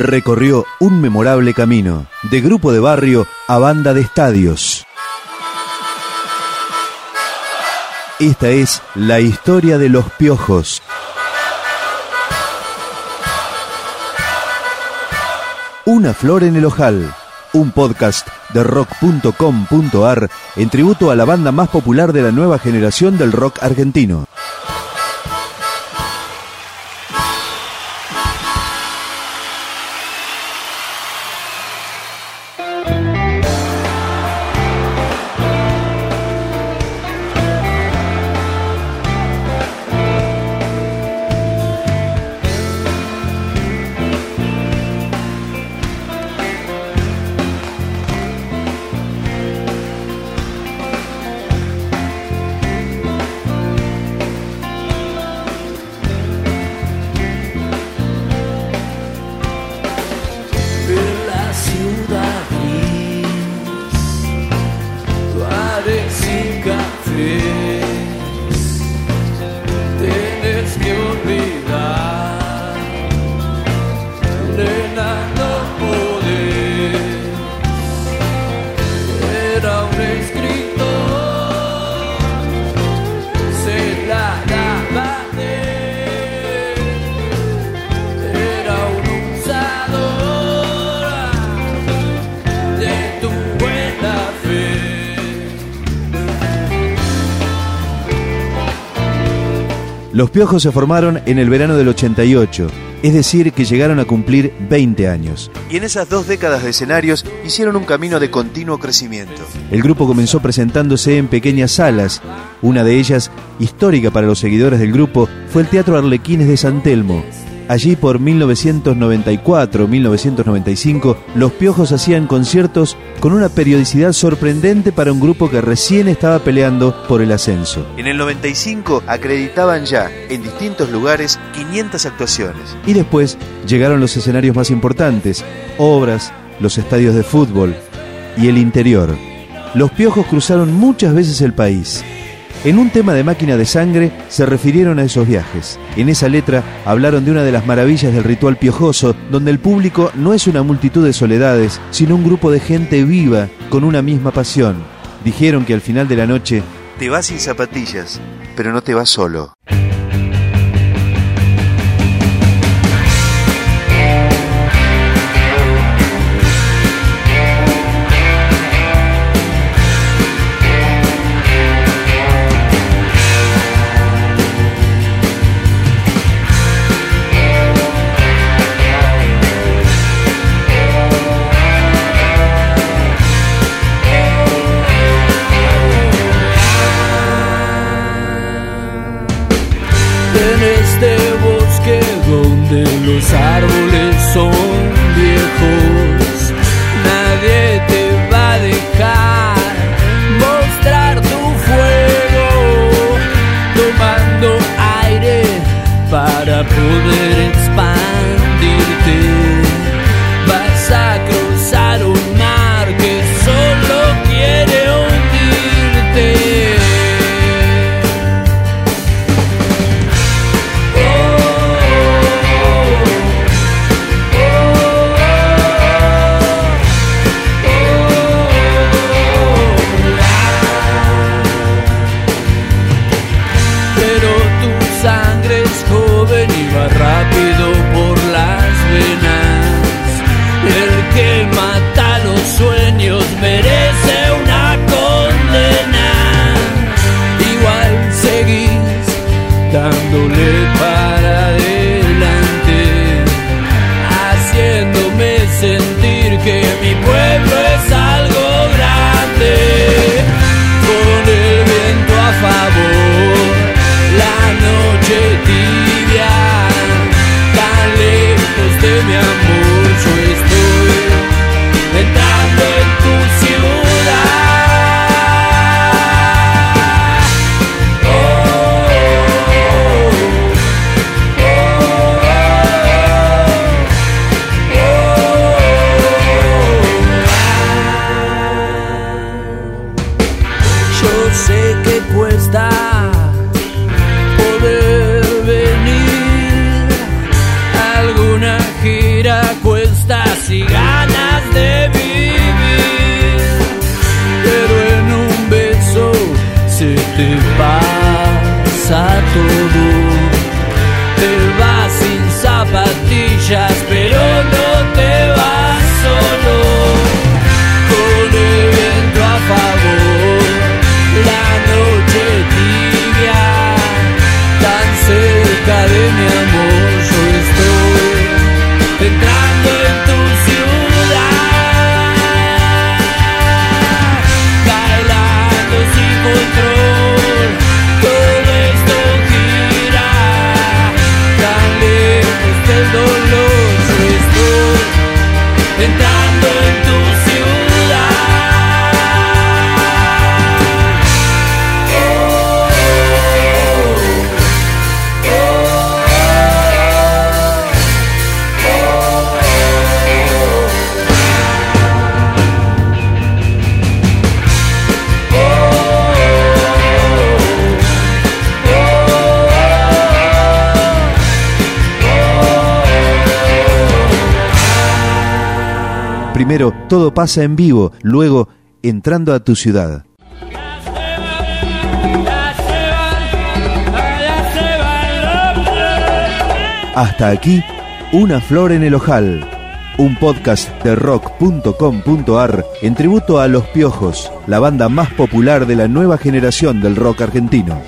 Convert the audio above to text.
recorrió un memorable camino, de grupo de barrio a banda de estadios. Esta es la historia de los piojos. Una flor en el ojal, un podcast de rock.com.ar en tributo a la banda más popular de la nueva generación del rock argentino. Los Piojos se formaron en el verano del 88, es decir, que llegaron a cumplir 20 años. Y en esas dos décadas de escenarios hicieron un camino de continuo crecimiento. El grupo comenzó presentándose en pequeñas salas. Una de ellas, histórica para los seguidores del grupo, fue el Teatro Arlequines de San Telmo, Allí por 1994-1995, los Piojos hacían conciertos con una periodicidad sorprendente para un grupo que recién estaba peleando por el ascenso. En el 95 acreditaban ya en distintos lugares 500 actuaciones. Y después llegaron los escenarios más importantes, obras, los estadios de fútbol y el interior. Los Piojos cruzaron muchas veces el país en un tema de máquina de sangre se refirieron a esos viajes. En esa letra hablaron de una de las maravillas del ritual piojoso, donde el público no es una multitud de soledades, sino un grupo de gente viva con una misma pasión. Dijeron que al final de la noche te vas sin zapatillas, pero no te vas solo. Los árboles son gira cuesta fiestas y ganas de vivir. Pero en un beso se te pasa todo. Te vas sin zapatillas, del dolor, Primero, todo pasa en vivo, luego, entrando a tu ciudad. Hasta aquí, Una Flor en el Ojal, un podcast de rock.com.ar en tributo a Los Piojos, la banda más popular de la nueva generación del rock argentino.